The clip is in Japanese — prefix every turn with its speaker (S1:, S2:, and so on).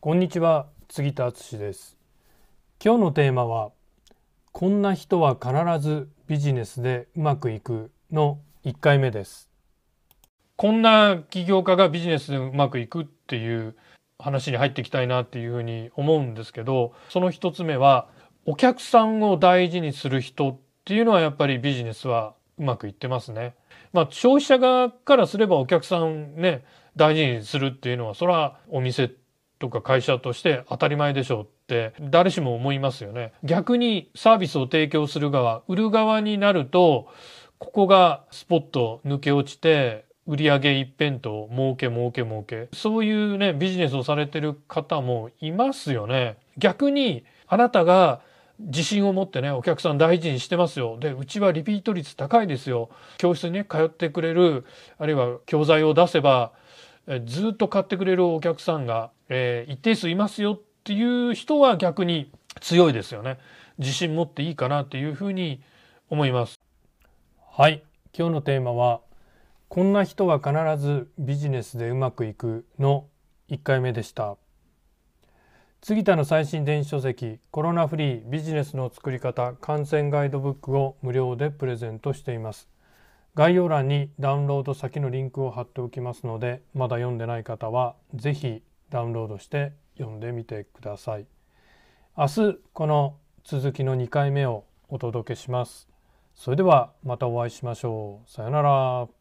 S1: こんにちは杉田敦です今日のテーマはこんな人は必ずビジネスでうまくいくの1回目ですこんな起業家がビジネスでうまくいくっていう話に入っていきたいなっていうふうに思うんですけどその一つ目はお客さんを大事にする人っていうのはやっぱりビジネスはうまくいってますね。まあ消費者側からすればお客さんね大事にするっていうのはそれはお店とか会社として当たり前でしょうって誰しも思いますよね。逆にサービスを提供する側売る側になるとここがスポット抜け落ちて売上一辺倒儲け儲け儲けそういうねビジネスをされてる方もいますよね。逆にあなたが自信を持ってねお客さん大事にしてますよでうちはリピート率高いですよ教室にね通ってくれるあるいは教材を出せばずっと買ってくれるお客さんが、えー、一定数いますよっていう人は逆に強いですよね。自信持っていいかなっていうふうに思います。はい。今日のテーマはこんな人は必ずビジネスでうまくいくの1回目でした。杉田の最新電子書籍コロナフリービジネスの作り方感染ガイドブックを無料でプレゼントしています。概要欄にダウンロード先のリンクを貼っておきますのでまだ読んでない方は是非ダウンロードして読んでみてください。明日この続きの2回目をお届けします。それではまたお会いしましょう。さようなら。